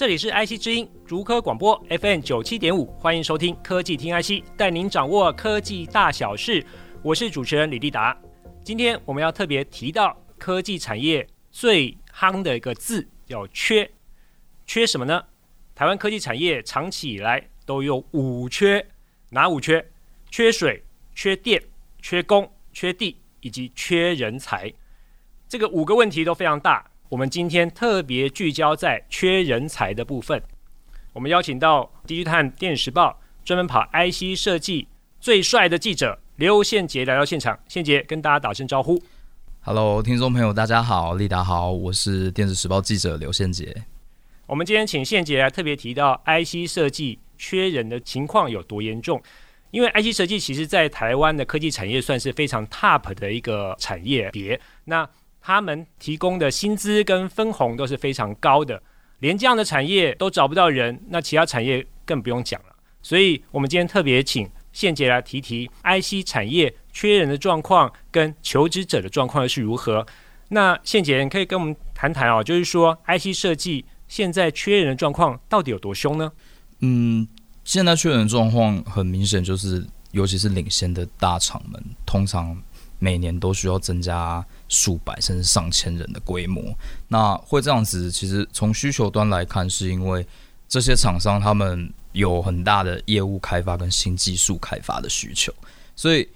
这里是 IC 之音竹科广播 FM 九七点五，欢迎收听科技听 IC，带您掌握科技大小事。我是主持人李立达。今天我们要特别提到科技产业最夯的一个字，叫“缺”。缺什么呢？台湾科技产业长期以来都有五缺，哪五缺？缺水、缺电、缺工、缺地，以及缺人才。这个五个问题都非常大。我们今天特别聚焦在缺人才的部分。我们邀请到《DigiTimes 电子时报》专门跑 IC 设计最帅的记者刘宪杰来到现场。宪杰跟大家打声招呼。Hello，听众朋友，大家好，立达好，我是《电子时报》记者刘宪杰。我们今天请宪杰来特别提到 IC 设计缺人的情况有多严重，因为 IC 设计其实在台湾的科技产业算是非常 top 的一个产业别。那他们提供的薪资跟分红都是非常高的，连这样的产业都找不到人，那其他产业更不用讲了。所以，我们今天特别请宪杰来提提 IC 产业缺人的状况跟求职者的状况是如何。那宪杰，你可以跟我们谈谈哦，就是说 IC 设计现在缺人的状况到底有多凶呢？嗯，现在缺人的状况很明显，就是尤其是领先的大厂们，通常每年都需要增加。数百甚至上千人的规模，那会这样子。其实从需求端来看，是因为这些厂商他们有很大的业务开发跟新技术开发的需求，所以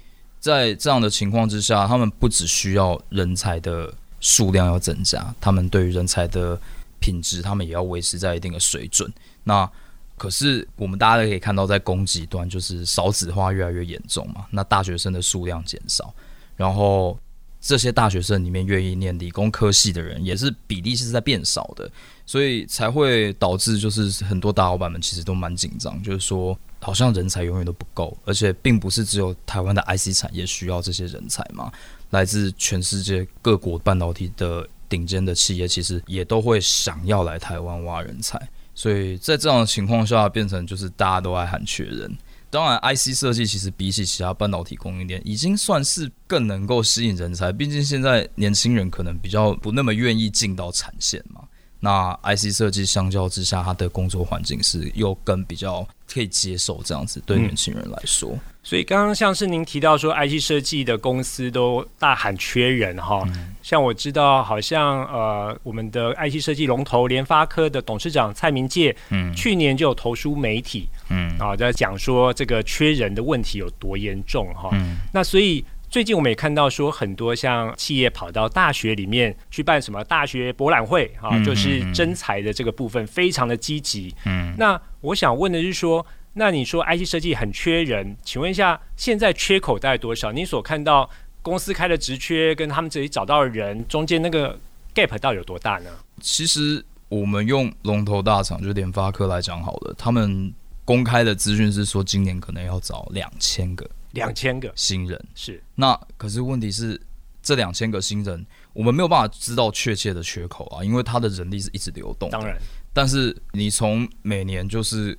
在这样的情况之下，他们不只需要人才的数量要增加，他们对于人才的品质，他们也要维持在一定的水准。那可是我们大家都可以看到，在供给端就是少子化越来越严重嘛，那大学生的数量减少，然后。这些大学生里面愿意念理工科系的人，也是比例是在变少的，所以才会导致就是很多大老板们其实都蛮紧张，就是说好像人才永远都不够，而且并不是只有台湾的 IC 产业需要这些人才嘛，来自全世界各国半导体的顶尖的企业，其实也都会想要来台湾挖人才，所以在这样的情况下，变成就是大家都爱喊缺人。当然，IC 设计其实比起其他半导体供应链，已经算是更能够吸引人才。毕竟现在年轻人可能比较不那么愿意进到产线嘛。那 IC 设计相较之下，它的工作环境是又更比较可以接受这样子，对年轻人来说。嗯、所以刚刚像是您提到说，IC 设计的公司都大喊缺人哈。嗯、像我知道，好像呃，我们的 IC 设计龙头联发科的董事长蔡明介，嗯，去年就有投书媒体，嗯，啊，在讲说这个缺人的问题有多严重哈。嗯、那所以。最近我们也看到说，很多像企业跑到大学里面去办什么大学博览会啊，嗯、就是征才的这个部分非常的积极。嗯，那我想问的是说，那你说 IC 设计很缺人，请问一下，现在缺口大概多少？你所看到公司开的职缺跟他们自己找到的人中间那个 gap 到底有多大呢？其实我们用龙头大厂，就是联发科来讲好了，他们公开的资讯是说，今年可能要找两千个。两千个新人是，那可是问题是，这两千个新人，我们没有办法知道确切的缺口啊，因为他的人力是一直流动。当然，但是你从每年就是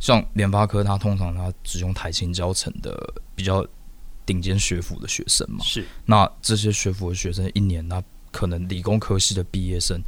像联发科，他通常他只用台青教成的比较顶尖学府的学生嘛，是。那这些学府的学生一年，那可能理工科系的毕业生。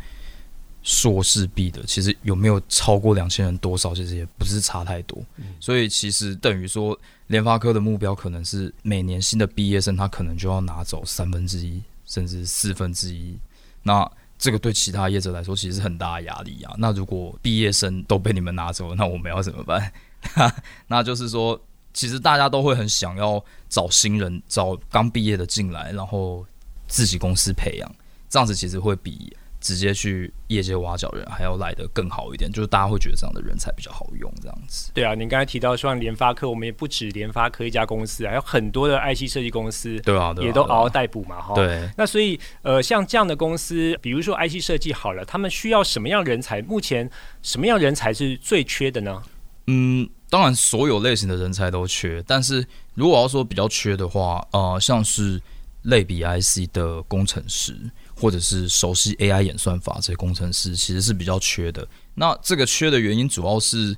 硕士毕的，其实有没有超过两千人？多少其实也不是差太多，嗯、所以其实等于说，联发科的目标可能是每年新的毕业生，他可能就要拿走三分之一，甚至四分之一。那这个对其他业者来说，其实是很大的压力啊。那如果毕业生都被你们拿走了，那我们要怎么办？那就是说，其实大家都会很想要找新人，找刚毕业的进来，然后自己公司培养，这样子其实会比。直接去业界挖角人还要来的更好一点，就是大家会觉得这样的人才比较好用，这样子。对啊，您刚才提到说联发科，我们也不止联发科一家公司，还有很多的 IC 设计公司，对啊，也都嗷嗷待哺嘛，哈。对。那所以，呃，像这样的公司，比如说 IC 设计好了，他们需要什么样人才？目前什么样人才是最缺的呢？嗯，当然所有类型的人才都缺，但是如果要说比较缺的话，呃，像是类比 IC 的工程师，或者是熟悉 AI 演算法这些工程师，其实是比较缺的。那这个缺的原因主要是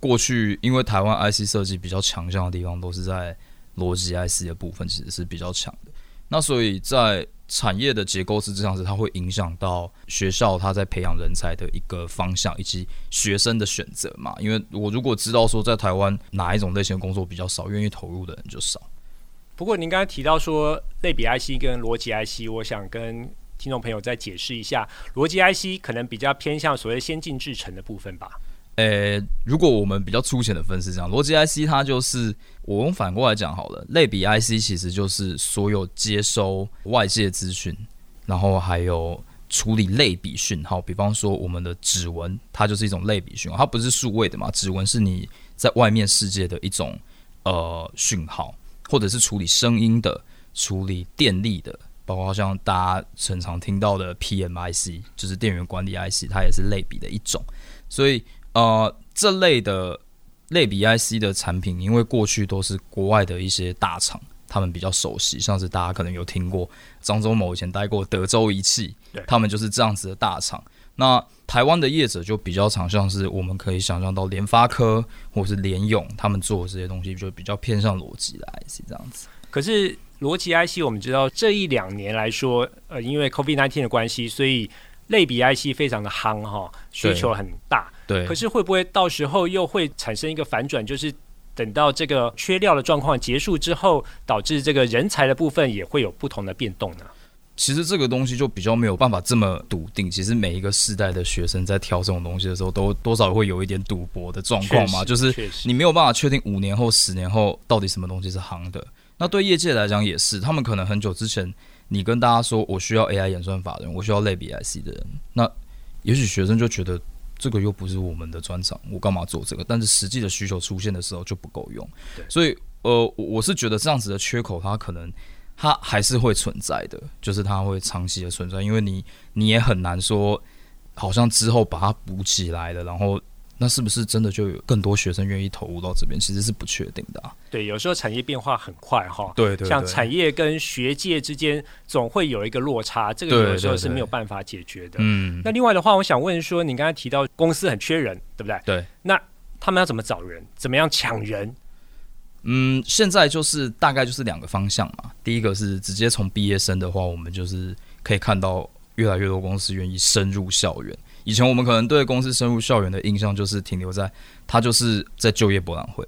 过去因为台湾 IC 设计比较强项的地方都是在逻辑 IC 的部分，其实是比较强的。那所以在产业的结构是这样子，它会影响到学校它在培养人才的一个方向，以及学生的选择嘛。因为我如果知道说在台湾哪一种类型的工作比较少，愿意投入的人就少。不过您刚才提到说类比 IC 跟逻辑 IC，我想跟听众朋友再解释一下，逻辑 IC 可能比较偏向所谓先进制程的部分吧。呃、如果我们比较粗浅的分是这样，逻辑 IC 它就是我用反过来讲好了，类比 IC 其实就是所有接收外界资讯，然后还有处理类比讯号，比方说我们的指纹，它就是一种类比讯号，它不是数位的嘛，指纹是你在外面世界的一种呃讯号，或者是处理声音的、处理电力的，包括像大家常常听到的 PMIC，就是电源管理 IC，它也是类比的一种，所以。呃，这类的类比 IC 的产品，因为过去都是国外的一些大厂，他们比较熟悉，像是大家可能有听过张忠谋以前待过德州仪器，对，他们就是这样子的大厂。那台湾的业者就比较常，像是我们可以想象到联发科或是联咏，他们做的这些东西就比较偏向逻辑的 IC 这样子。可是逻辑 IC，我们知道这一两年来说，呃，因为 COVID nineteen 的关系，所以类比 IC 非常的夯哈，需求很大。对，可是会不会到时候又会产生一个反转，就是等到这个缺料的状况结束之后，导致这个人才的部分也会有不同的变动呢？其实这个东西就比较没有办法这么笃定。其实每一个世代的学生在挑这种东西的时候，都多少会有一点赌博的状况嘛，就是你没有办法确定五年后、十年后到底什么东西是行的。那对业界来讲也是，他们可能很久之前你跟大家说我需要 AI 演算法的人，我需要类比 IC 的人，那也许学生就觉得。这个又不是我们的专长，我干嘛做这个？但是实际的需求出现的时候就不够用，所以呃，我是觉得这样子的缺口，它可能它还是会存在的，就是它会长期的存在，因为你你也很难说，好像之后把它补起来了，然后。那是不是真的就有更多学生愿意投入到这边？其实是不确定的啊。对，有时候产业变化很快哈。对，对对。像产业跟学界之间总会有一个落差，这个有的时候是没有办法解决的。嗯。那另外的话，我想问说，你刚才提到公司很缺人，对不对？对。那他们要怎么找人？怎么样抢人？嗯，现在就是大概就是两个方向嘛。第一个是直接从毕业生的话，我们就是可以看到越来越多公司愿意深入校园。以前我们可能对公司深入校园的印象就是停留在他就是在就业博览会，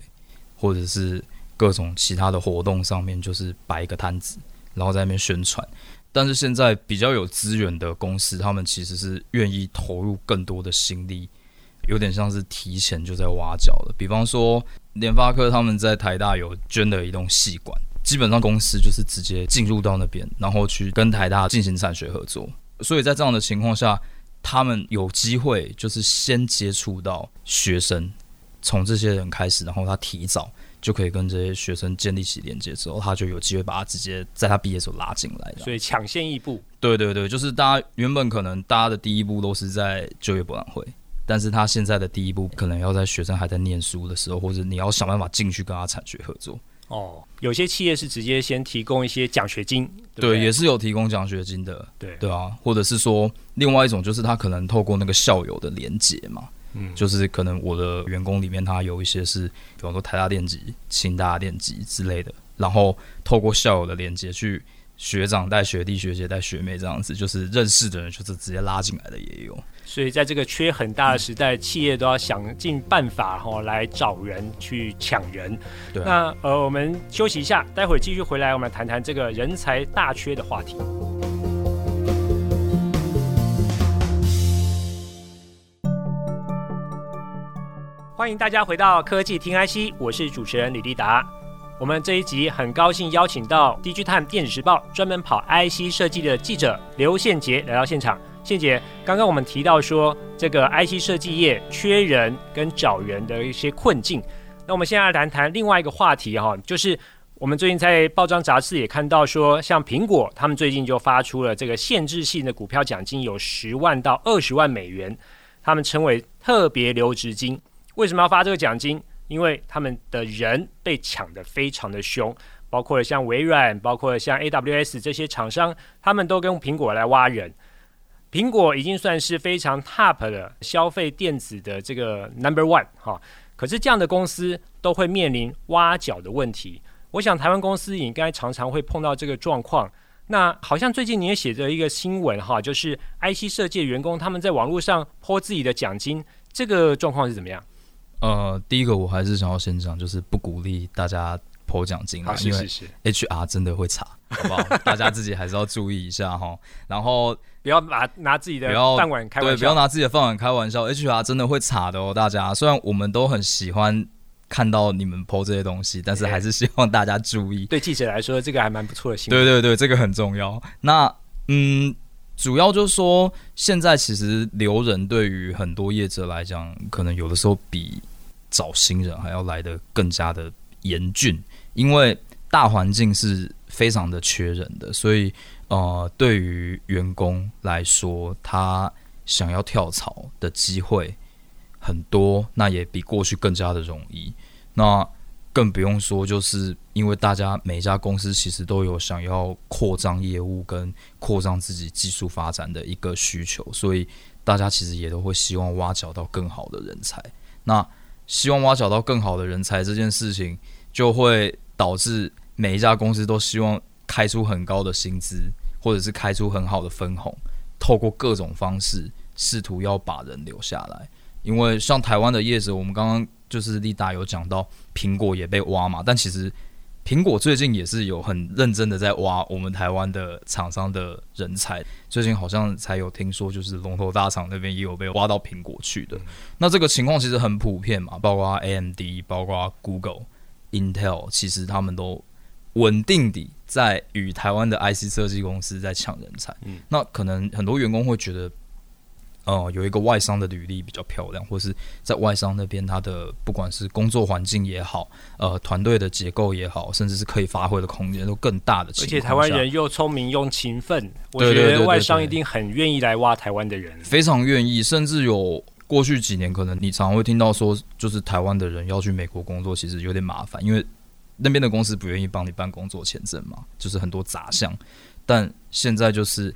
或者是各种其他的活动上面，就是摆一个摊子，然后在那边宣传。但是现在比较有资源的公司，他们其实是愿意投入更多的心力，有点像是提前就在挖角了。比方说联发科他们在台大有捐了一栋系馆，基本上公司就是直接进入到那边，然后去跟台大进行产学合作。所以在这样的情况下，他们有机会就是先接触到学生，从这些人开始，然后他提早就可以跟这些学生建立起连接，之后他就有机会把他直接在他毕业的时候拉进来。所以抢先一步。对对对，就是大家原本可能大家的第一步都是在就业博览会，但是他现在的第一步可能要在学生还在念书的时候，或者你要想办法进去跟他产学合作。哦，有些企业是直接先提供一些奖学金，对，对，也是有提供奖学金的，对对啊，或者是说另外一种就是他可能透过那个校友的连接嘛，嗯，就是可能我的员工里面他有一些是，比方说台大电机、清大电机之类的，然后透过校友的连接去学长带学弟、学姐带学妹这样子，就是认识的人就是直接拉进来的也有。所以在这个缺很大的时代，嗯、企业都要想尽办法哈来找人去抢人。对，那呃，我们休息一下，待会儿继续回来，我们谈谈这个人才大缺的话题。欢迎大家回到科技听 IC，我是主持人李立达。我们这一集很高兴邀请到《dg 碳电子时报》专门跑 IC 设计的记者刘宪杰来到现场。宪杰，刚刚我们提到说，这个 IC 设计业缺人跟找人的一些困境。那我们现在来谈谈另外一个话题哈，就是我们最近在报章杂志也看到说，像苹果他们最近就发出了这个限制性的股票奖金，有十万到二十万美元，他们称为特别留职金。为什么要发这个奖金？因为他们的人被抢得非常的凶，包括了像微软，包括了像 AWS 这些厂商，他们都跟苹果来挖人。苹果已经算是非常 top 的消费电子的这个 number one 哈，可是这样的公司都会面临挖角的问题。我想台湾公司也应该常常会碰到这个状况。那好像最近你也写着一个新闻哈，就是 IC 设计员工他们在网络上泼自己的奖金，这个状况是怎么样？呃，第一个我还是想要先讲，就是不鼓励大家 po 奖金啊，因为 HR 真的会查，好不好？大家自己还是要注意一下哈。然后。不要拿拿自己的饭碗开玩笑，对，不要拿自己的饭碗开玩笑。HR 真的会查的哦，大家。虽然我们都很喜欢看到你们 po 这些东西，但是还是希望大家注意。对记者来说，这个还蛮不错的新闻。对对对，这个很重要。那嗯，主要就是说，现在其实留人对于很多业者来讲，可能有的时候比找新人还要来得更加的严峻，因为大环境是非常的缺人的，所以。呃，对于员工来说，他想要跳槽的机会很多，那也比过去更加的容易。那更不用说，就是因为大家每一家公司其实都有想要扩张业务跟扩张自己技术发展的一个需求，所以大家其实也都会希望挖角到更好的人才。那希望挖角到更好的人才这件事情，就会导致每一家公司都希望。开出很高的薪资，或者是开出很好的分红，透过各种方式试图要把人留下来。因为像台湾的叶子，我们刚刚就是立达有讲到，苹果也被挖嘛。但其实苹果最近也是有很认真的在挖我们台湾的厂商的人才。最近好像才有听说，就是龙头大厂那边也有被挖到苹果去的。那这个情况其实很普遍嘛，包括 AMD，包括 Google、Intel，其实他们都。稳定地在与台湾的 IC 设计公司在抢人才，嗯，那可能很多员工会觉得，呃，有一个外商的履历比较漂亮，或是在外商那边，他的不管是工作环境也好，呃，团队的结构也好，甚至是可以发挥的空间都更大的。而且台湾人又聪明又勤奋，我觉得外商一定很愿意来挖台湾的人，非常愿意。甚至有过去几年，可能你常常会听到说，就是台湾的人要去美国工作，其实有点麻烦，因为。那边的公司不愿意帮你办工作签证嘛，就是很多杂项。但现在就是，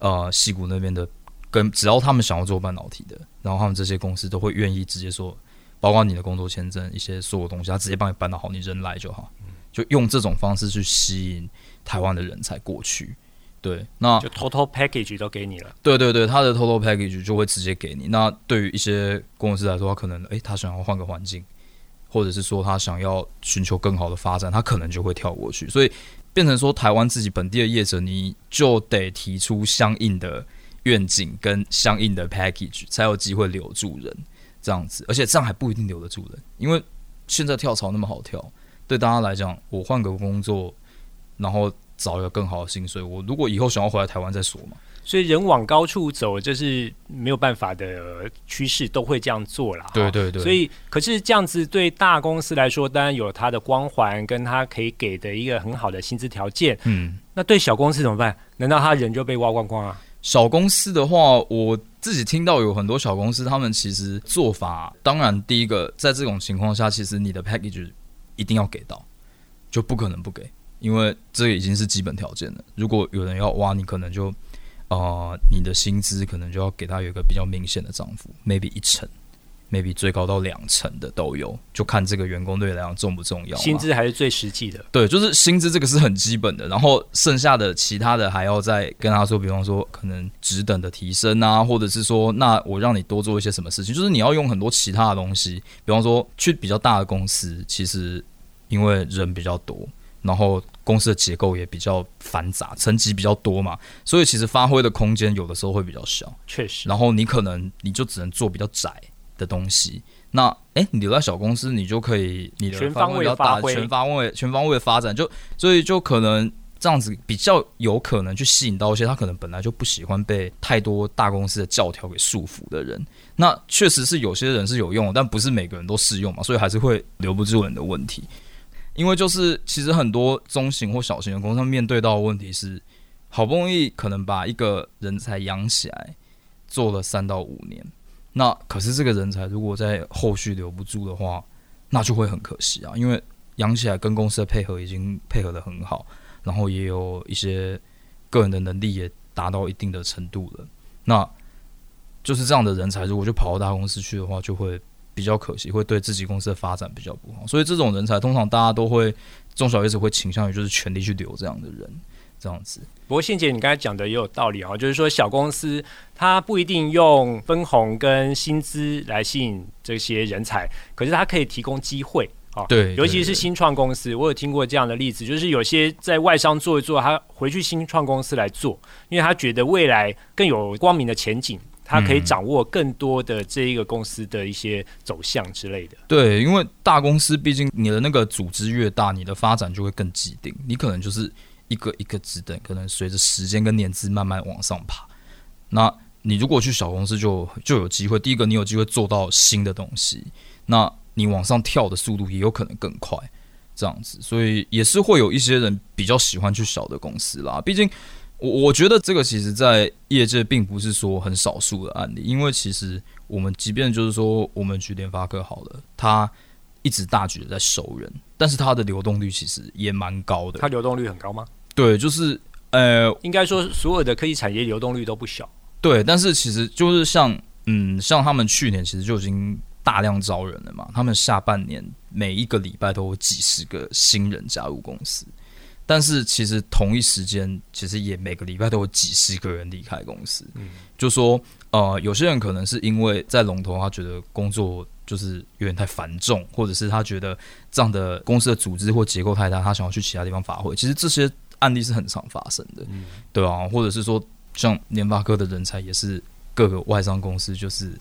呃，西谷那边的，跟只要他们想要做半导体的，然后他们这些公司都会愿意直接说，包括你的工作签证一些所有东西，他直接帮你办到好，你人来就好，就用这种方式去吸引台湾的人才过去。对，那就 total package 都给你了。对对对，他的 total package 就会直接给你。那对于一些公司来说，他可能诶、欸，他想要换个环境。或者是说他想要寻求更好的发展，他可能就会跳过去，所以变成说台湾自己本地的业者，你就得提出相应的愿景跟相应的 package，才有机会留住人这样子。而且这样还不一定留得住人，因为现在跳槽那么好跳，对大家来讲，我换个工作，然后找一个更好的薪水，我如果以后想要回来台湾再说嘛。所以人往高处走，这是没有办法的趋势，都会这样做了。对对对。所以，可是这样子对大公司来说，当然有它的光环，跟它可以给的一个很好的薪资条件。嗯。那对小公司怎么办？难道他人就被挖光光啊？小公司的话，我自己听到有很多小公司，他们其实做法，当然第一个，在这种情况下，其实你的 package 一定要给到，就不可能不给，因为这已经是基本条件了。如果有人要挖，你可能就。呃，你的薪资可能就要给他有一个比较明显的涨幅，maybe 一成，maybe 最高到两成的都有，就看这个员工对你来讲重不重要。薪资还是最实际的，对，就是薪资这个是很基本的，然后剩下的其他的还要再跟他说，比方说可能职等的提升啊，或者是说，那我让你多做一些什么事情，就是你要用很多其他的东西，比方说去比较大的公司，其实因为人比较多。然后公司的结构也比较繁杂，层级比较多嘛，所以其实发挥的空间有的时候会比较小。确实。然后你可能你就只能做比较窄的东西。那诶，你留在小公司，你就可以你的范围比较大，全方位全方位的发展。就所以就可能这样子比较有可能去吸引到一些他可能本来就不喜欢被太多大公司的教条给束缚的人。那确实是有些人是有用，但不是每个人都适用嘛，所以还是会留不住人的问题。因为就是其实很多中型或小型的公司面对到的问题是，好不容易可能把一个人才养起来，做了三到五年，那可是这个人才如果在后续留不住的话，那就会很可惜啊，因为养起来跟公司的配合已经配合得很好，然后也有一些个人的能力也达到一定的程度了，那就是这样的人才，如果就跑到大公司去的话，就会比较可惜，会对自己公司的发展比较不好。所以这种人才通常大家都会中小业主会倾向于就是全力去留这样的人，这样子。不过信姐，你刚才讲的也有道理啊，就是说小公司它不一定用分红跟薪资来吸引这些人才，可是它可以提供机会啊。对，尤其是新创公司，我有听过这样的例子，就是有些在外商做一做，他回去新创公司来做，因为他觉得未来更有光明的前景，他可以掌握更多的这一个公司的一些走向之类的。对，因为大公司毕竟你的那个组织越大，你的发展就会更既定，你可能就是。一个一个职等，可能随着时间跟年资慢慢往上爬。那你如果去小公司就，就有机会。第一个，你有机会做到新的东西，那你往上跳的速度也有可能更快。这样子，所以也是会有一些人比较喜欢去小的公司啦。毕竟，我我觉得这个其实在业界并不是说很少数的案例，因为其实我们即便就是说，我们举联发科好了，它一直大举的在收人，但是它的流动率其实也蛮高的。它流动率很高吗？对，就是呃，应该说所有的科技产业流动率都不小。对，但是其实就是像嗯，像他们去年其实就已经大量招人了嘛。他们下半年每一个礼拜都有几十个新人加入公司，但是其实同一时间，其实也每个礼拜都有几十个人离开公司。嗯，就说呃，有些人可能是因为在龙头，他觉得工作就是有点太繁重，或者是他觉得这样的公司的组织或结构太大，他想要去其他地方发挥。其实这些。案例是很常发生的，嗯、对啊，或者是说，像联发科的人才也是各个外商公司就是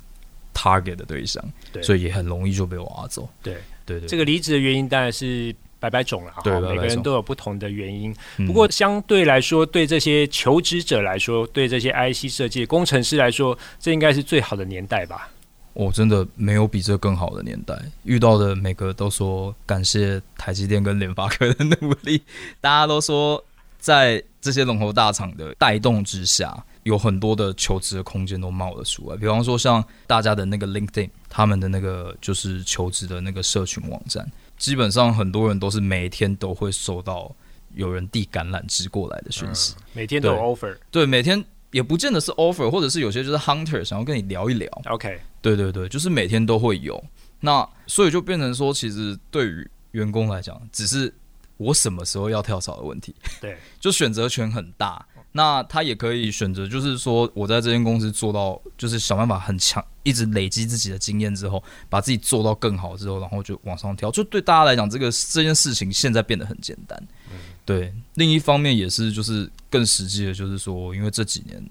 target 的对象，对，所以也很容易就被挖走。对，对对，这个离职的原因当然是百百种了，哈，每个人都有不同的原因。嗯、不过相对来说，对这些求职者来说，对这些 IC 设计工程师来说，这应该是最好的年代吧。我、哦、真的没有比这更好的年代，遇到的每个都说感谢台积电跟联发科的努力，大家都说在这些龙头大厂的带动之下，有很多的求职的空间都冒了出来。比方说像大家的那个 LinkedIn，他们的那个就是求职的那个社群网站，基本上很多人都是每天都会收到有人递橄榄枝过来的讯息、嗯，每天都有 offer，对，对，每天。也不见得是 offer，或者是有些就是 hunter 想要跟你聊一聊。OK，对对对，就是每天都会有。那所以就变成说，其实对于员工来讲，只是我什么时候要跳槽的问题。对，就选择权很大。那他也可以选择，就是说我在这间公司做到，就是想办法很强，一直累积自己的经验之后，把自己做到更好之后，然后就往上跳。就对大家来讲，这个这件事情现在变得很简单。对，另一方面也是，就是更实际的，就是说，因为这几年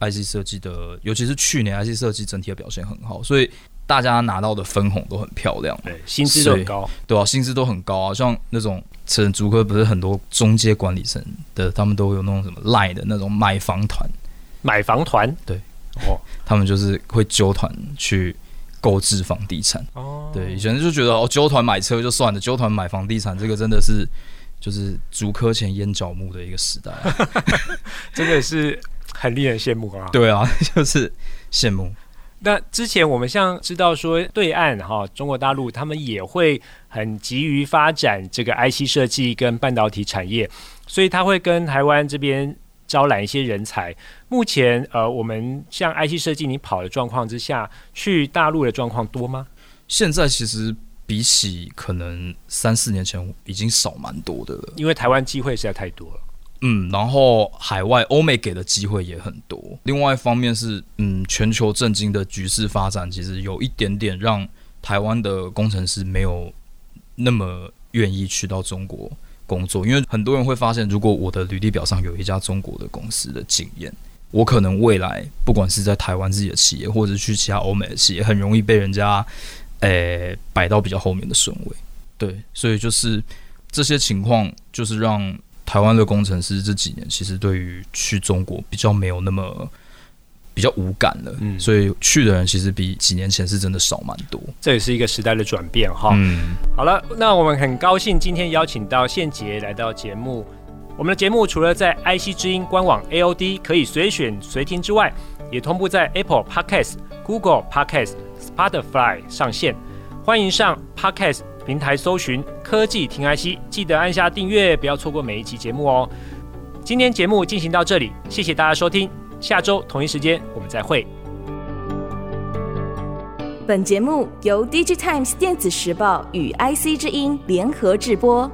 IC 设计的，尤其是去年 IC 设计整体的表现很好，所以大家拿到的分红都很漂亮，对，薪资都很高，对啊，薪资都很高啊，像那种成竹科不是很多中介管理层的，他们都有那种什么赖的那种买房团，买房团，对，哦，他们就是会揪团去购置房地产，哦，对，以前就觉得哦，揪团买车就算了，揪团买房地产这个真的是。就是竹科前烟角木的一个时代，真的是很令人羡慕啊！对啊，就是羡慕。那之前我们像知道说，对岸哈中国大陆他们也会很急于发展这个 IC 设计跟半导体产业，所以他会跟台湾这边招揽一些人才。目前呃，我们像 IC 设计你跑的状况之下，去大陆的状况多吗？现在其实。比起可能三四年前已经少蛮多的了，因为台湾机会实在太多了。嗯，然后海外欧美给的机会也很多。另外一方面是，嗯，全球震惊的局势发展，其实有一点点让台湾的工程师没有那么愿意去到中国工作，因为很多人会发现，如果我的履历表上有一家中国的公司的经验，我可能未来不管是在台湾自己的企业，或者是去其他欧美的企业，很容易被人家。诶、摆到比较后面的顺位，对，所以就是这些情况，就是让台湾的工程师这几年其实对于去中国比较没有那么比较无感了，嗯，所以去的人其实比几年前是真的少蛮多，这也是一个时代的转变哈。嗯，好了，那我们很高兴今天邀请到宪杰来到节目。我们的节目除了在 IC 之音官网 AOD 可以随选随听之外，也同步在 Apple Podcast、Google Podcast。Spotify 上线，欢迎上 Podcast 平台搜寻科技听 IC，记得按下订阅，不要错过每一集节目哦。今天节目进行到这里，谢谢大家收听，下周同一时间我们再会。本节目由 DigiTimes 电子时报与 IC 之音联合制播。